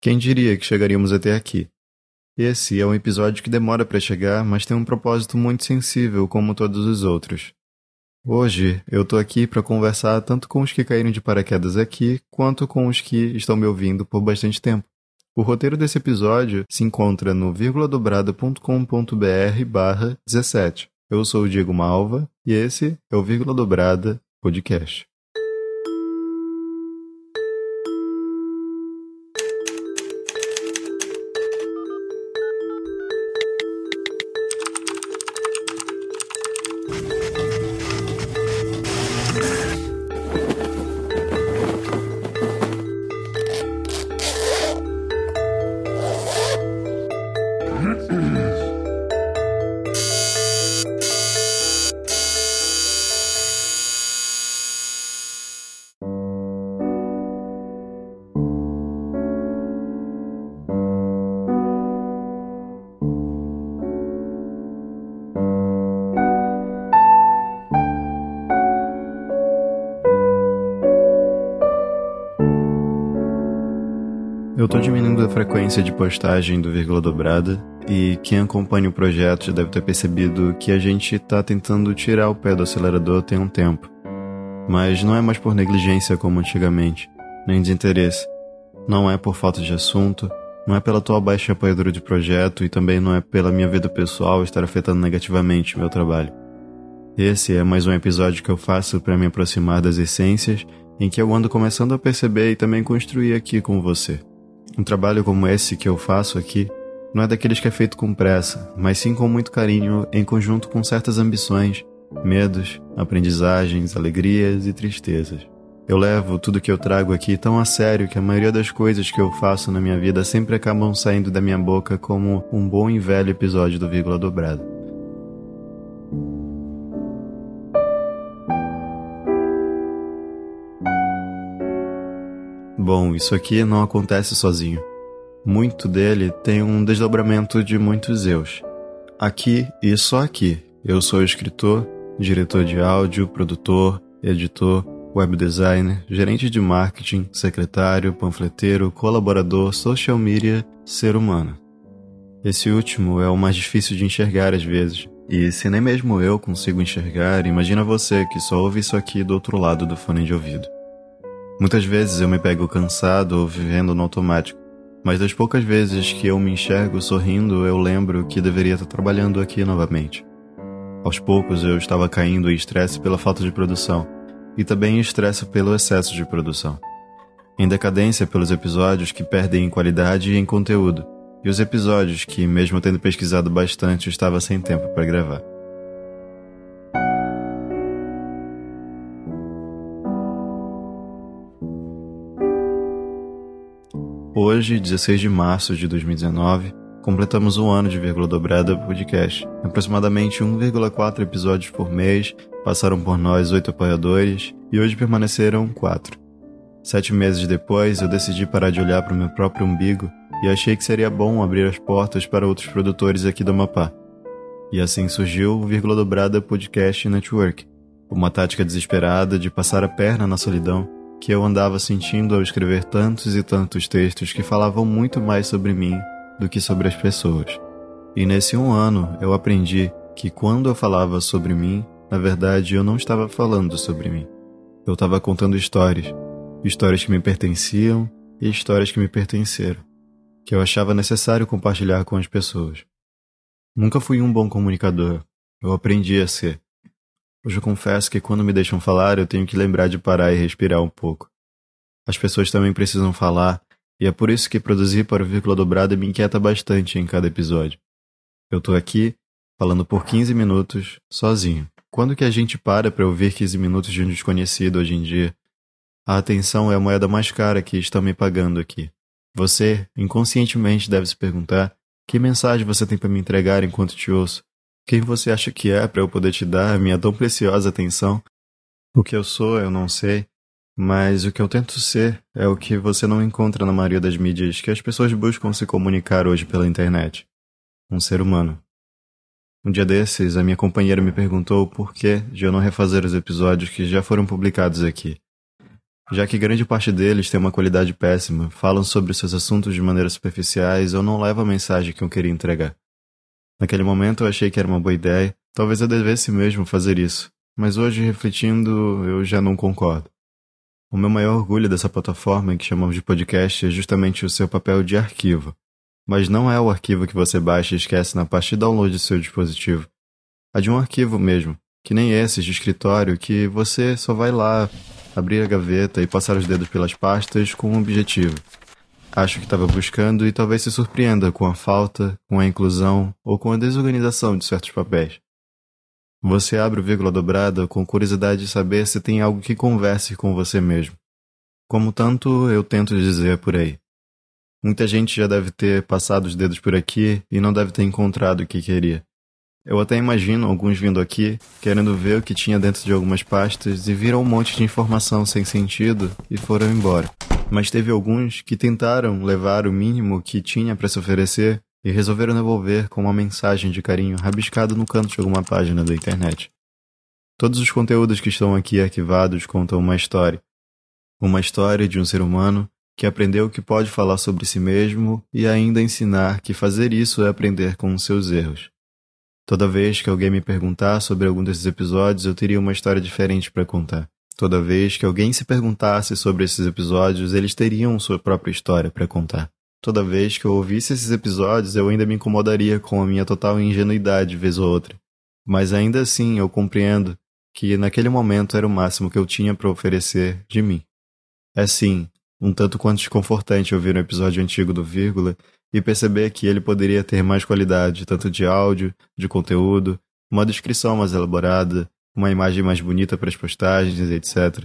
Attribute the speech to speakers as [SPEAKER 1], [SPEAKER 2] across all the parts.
[SPEAKER 1] Quem diria que chegaríamos até aqui? Esse é um episódio que demora para chegar, mas tem um propósito muito sensível, como todos os outros. Hoje eu tô aqui para conversar tanto com os que caíram de paraquedas aqui, quanto com os que estão me ouvindo por bastante tempo. O roteiro desse episódio se encontra no vírguladobrada.com.br barra 17. Eu sou o Diego Malva e esse é o Vírgula Dobrada Podcast. Eu tô diminuindo a frequência de postagem do Vírgula Dobrada e quem acompanha o projeto já deve ter percebido que a gente tá tentando tirar o pé do acelerador tem um tempo. Mas não é mais por negligência como antigamente, nem desinteresse. Não é por falta de assunto, não é pela tua baixa apoiadora de projeto e também não é pela minha vida pessoal estar afetando negativamente meu trabalho. Esse é mais um episódio que eu faço para me aproximar das essências em que eu ando começando a perceber e também construir aqui com você. Um trabalho como esse que eu faço aqui não é daqueles que é feito com pressa, mas sim com muito carinho, em conjunto com certas ambições, medos, aprendizagens, alegrias e tristezas. Eu levo tudo que eu trago aqui tão a sério que a maioria das coisas que eu faço na minha vida sempre acabam saindo da minha boca como um bom e velho episódio do Vírgula Dobrada. Bom, isso aqui não acontece sozinho. Muito dele tem um desdobramento de muitos eus. Aqui e só aqui, eu sou escritor, diretor de áudio, produtor, editor, web designer, gerente de marketing, secretário, panfleteiro, colaborador, social media, ser humano. Esse último é o mais difícil de enxergar às vezes. E se nem mesmo eu consigo enxergar, imagina você que só ouve isso aqui do outro lado do fone de ouvido. Muitas vezes eu me pego cansado ou vivendo no automático, mas das poucas vezes que eu me enxergo sorrindo, eu lembro que deveria estar trabalhando aqui novamente. Aos poucos eu estava caindo em estresse pela falta de produção, e também em estresse pelo excesso de produção. Em decadência pelos episódios que perdem em qualidade e em conteúdo, e os episódios que, mesmo tendo pesquisado bastante, estava sem tempo para gravar. Hoje, 16 de março de 2019, completamos um ano de Vírgula Dobrada Podcast. Aproximadamente 1,4 episódios por mês, passaram por nós oito apoiadores e hoje permaneceram quatro. Sete meses depois, eu decidi parar de olhar para o meu próprio umbigo e achei que seria bom abrir as portas para outros produtores aqui do Amapá. E assim surgiu o Vírgula Dobrada Podcast Network, uma tática desesperada de passar a perna na solidão que eu andava sentindo ao escrever tantos e tantos textos que falavam muito mais sobre mim do que sobre as pessoas. E nesse um ano eu aprendi que quando eu falava sobre mim, na verdade eu não estava falando sobre mim. Eu estava contando histórias, histórias que me pertenciam e histórias que me pertenceram, que eu achava necessário compartilhar com as pessoas. Nunca fui um bom comunicador, eu aprendi a ser. Hoje eu confesso que quando me deixam falar, eu tenho que lembrar de parar e respirar um pouco. As pessoas também precisam falar, e é por isso que produzir para o Vírgula Dobrada me inquieta bastante em cada episódio. Eu tô aqui, falando por 15 minutos, sozinho. Quando que a gente para para ouvir 15 minutos de um desconhecido hoje em dia? A atenção é a moeda mais cara que estão me pagando aqui. Você, inconscientemente, deve se perguntar que mensagem você tem para me entregar enquanto te ouço. Quem você acha que é para eu poder te dar a minha tão preciosa atenção? O que eu sou, eu não sei, mas o que eu tento ser é o que você não encontra na maioria das mídias que as pessoas buscam se comunicar hoje pela internet. Um ser humano. Um dia desses, a minha companheira me perguntou por que de eu não refazer os episódios que já foram publicados aqui. Já que grande parte deles tem uma qualidade péssima, falam sobre seus assuntos de maneira superficiais, eu não levo a mensagem que eu queria entregar. Naquele momento eu achei que era uma boa ideia, talvez eu devesse mesmo fazer isso, mas hoje, refletindo, eu já não concordo. O meu maior orgulho dessa plataforma que chamamos de podcast é justamente o seu papel de arquivo. Mas não é o arquivo que você baixa e esquece na parte de download do seu dispositivo. É de um arquivo mesmo, que nem esses de escritório que você só vai lá, abrir a gaveta e passar os dedos pelas pastas com um objetivo. Acho que estava buscando e talvez se surpreenda com a falta, com a inclusão ou com a desorganização de certos papéis. Você abre o vírgula dobrada com curiosidade de saber se tem algo que converse com você mesmo. Como tanto eu tento dizer por aí. Muita gente já deve ter passado os dedos por aqui e não deve ter encontrado o que queria. Eu até imagino alguns vindo aqui, querendo ver o que tinha dentro de algumas pastas e viram um monte de informação sem sentido e foram embora. Mas teve alguns que tentaram levar o mínimo que tinha para se oferecer e resolveram devolver com uma mensagem de carinho rabiscada no canto de alguma página da internet. Todos os conteúdos que estão aqui arquivados contam uma história. Uma história de um ser humano que aprendeu que pode falar sobre si mesmo e ainda ensinar que fazer isso é aprender com seus erros. Toda vez que alguém me perguntar sobre algum desses episódios, eu teria uma história diferente para contar. Toda vez que alguém se perguntasse sobre esses episódios, eles teriam sua própria história para contar. Toda vez que eu ouvisse esses episódios, eu ainda me incomodaria com a minha total ingenuidade vez ou outra. Mas ainda assim, eu compreendo que naquele momento era o máximo que eu tinha para oferecer de mim. É sim, um tanto quanto desconfortante ouvir um episódio antigo do Vírgula e perceber que ele poderia ter mais qualidade, tanto de áudio, de conteúdo, uma descrição mais elaborada, uma imagem mais bonita para as postagens, etc.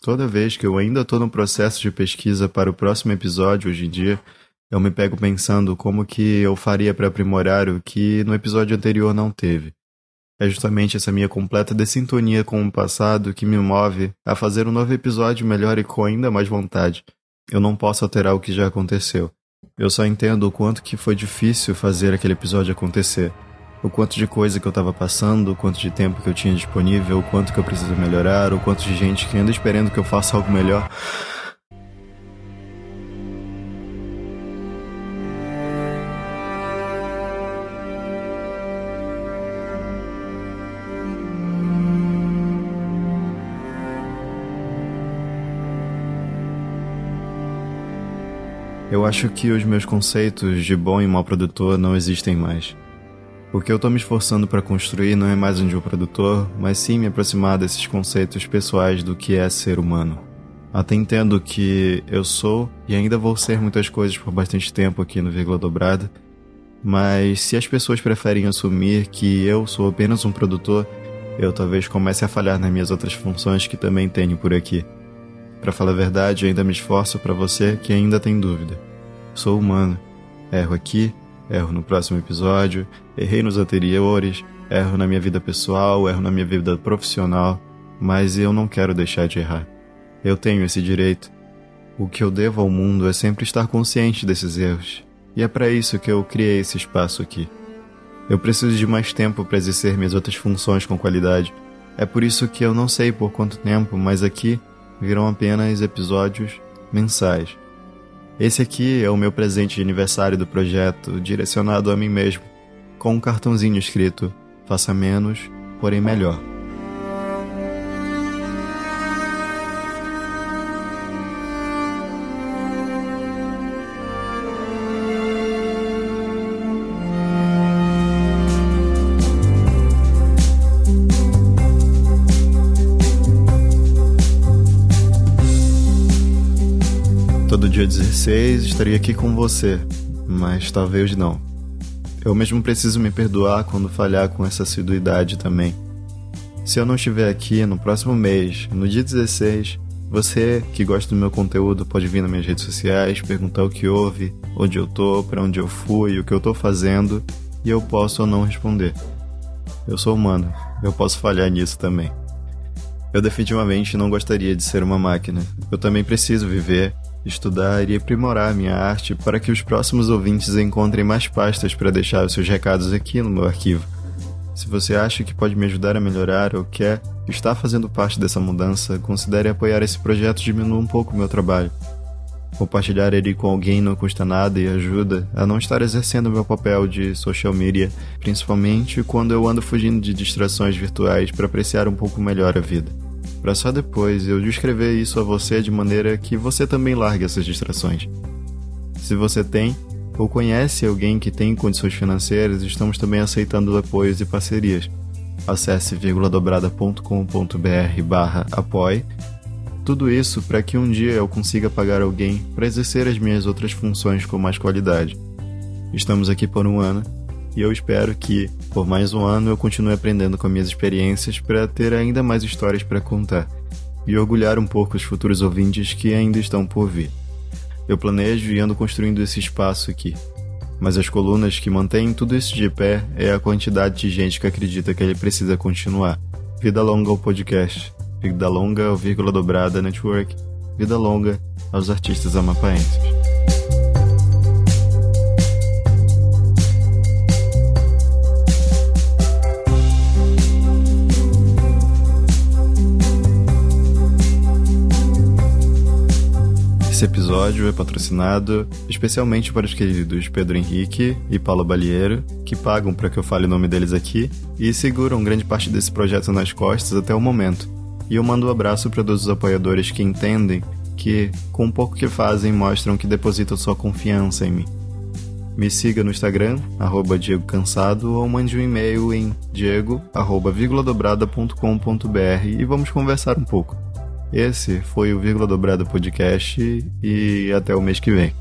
[SPEAKER 1] Toda vez que eu ainda estou no processo de pesquisa para o próximo episódio hoje em dia, eu me pego pensando como que eu faria para aprimorar o que no episódio anterior não teve. É justamente essa minha completa dessintonia com o passado que me move a fazer um novo episódio melhor e com ainda mais vontade. Eu não posso alterar o que já aconteceu. Eu só entendo o quanto que foi difícil fazer aquele episódio acontecer o quanto de coisa que eu estava passando, o quanto de tempo que eu tinha disponível, o quanto que eu preciso melhorar, o quanto de gente que anda esperando que eu faça algo melhor. Eu acho que os meus conceitos de bom e mau produtor não existem mais. O que eu estou me esforçando para construir não é mais um de produtor, mas sim me aproximar desses conceitos pessoais do que é ser humano. Até entendo que eu sou e ainda vou ser muitas coisas por bastante tempo aqui no Vírgula Dobrada, mas se as pessoas preferem assumir que eu sou apenas um produtor, eu talvez comece a falhar nas minhas outras funções que também tenho por aqui. Para falar a verdade, ainda me esforço para você que ainda tem dúvida. Sou humano. Erro aqui, erro no próximo episódio, errei nos anteriores, erro na minha vida pessoal, erro na minha vida profissional, mas eu não quero deixar de errar. Eu tenho esse direito. O que eu devo ao mundo é sempre estar consciente desses erros, e é para isso que eu criei esse espaço aqui. Eu preciso de mais tempo para exercer minhas outras funções com qualidade. É por isso que eu não sei por quanto tempo, mas aqui virão apenas episódios mensais. Esse aqui é o meu presente de aniversário do projeto, direcionado a mim mesmo, com um cartãozinho escrito: Faça menos, porém melhor. Todo dia 16 estaria aqui com você, mas talvez não. Eu mesmo preciso me perdoar quando falhar com essa assiduidade também. Se eu não estiver aqui no próximo mês, no dia 16, você que gosta do meu conteúdo pode vir nas minhas redes sociais, perguntar o que houve, onde eu tô, para onde eu fui, o que eu tô fazendo, e eu posso ou não responder. Eu sou humano, eu posso falhar nisso também. Eu definitivamente não gostaria de ser uma máquina. Eu também preciso viver estudar e aprimorar minha arte para que os próximos ouvintes encontrem mais pastas para deixar os seus recados aqui no meu arquivo. Se você acha que pode me ajudar a melhorar ou quer estar fazendo parte dessa mudança, considere apoiar esse projeto diminua um pouco o meu trabalho. Compartilhar ele com alguém não custa nada e ajuda a não estar exercendo meu papel de social media, principalmente quando eu ando fugindo de distrações virtuais para apreciar um pouco melhor a vida. Para só depois eu descrever isso a você de maneira que você também largue essas distrações. Se você tem ou conhece alguém que tem condições financeiras, estamos também aceitando apoios e parcerias. Acesse vírguladobrada.com.br barra apoie tudo isso para que um dia eu consiga pagar alguém para exercer as minhas outras funções com mais qualidade. Estamos aqui por um ano e eu espero que, por mais um ano, eu continue aprendendo com minhas experiências para ter ainda mais histórias para contar e orgulhar um pouco os futuros ouvintes que ainda estão por vir. Eu planejo e ando construindo esse espaço aqui, mas as colunas que mantêm tudo isso de pé é a quantidade de gente que acredita que ele precisa continuar. Vida longa ao podcast. Vida longa ao Vírgula Dobrada Network. Vida longa aos artistas amapaenses. Esse episódio é patrocinado especialmente para os queridos Pedro Henrique e Paulo Balieiro, que pagam para que eu fale o nome deles aqui e seguram grande parte desse projeto nas costas até o momento. E eu mando um abraço para todos os apoiadores que entendem que, com o pouco que fazem, mostram que depositam sua confiança em mim. Me siga no Instagram, arroba Diego Cansado, ou mande um e-mail em diego.vírguladobrada.com.br e vamos conversar um pouco. Esse foi o Vírgula Dobrada Podcast e até o mês que vem.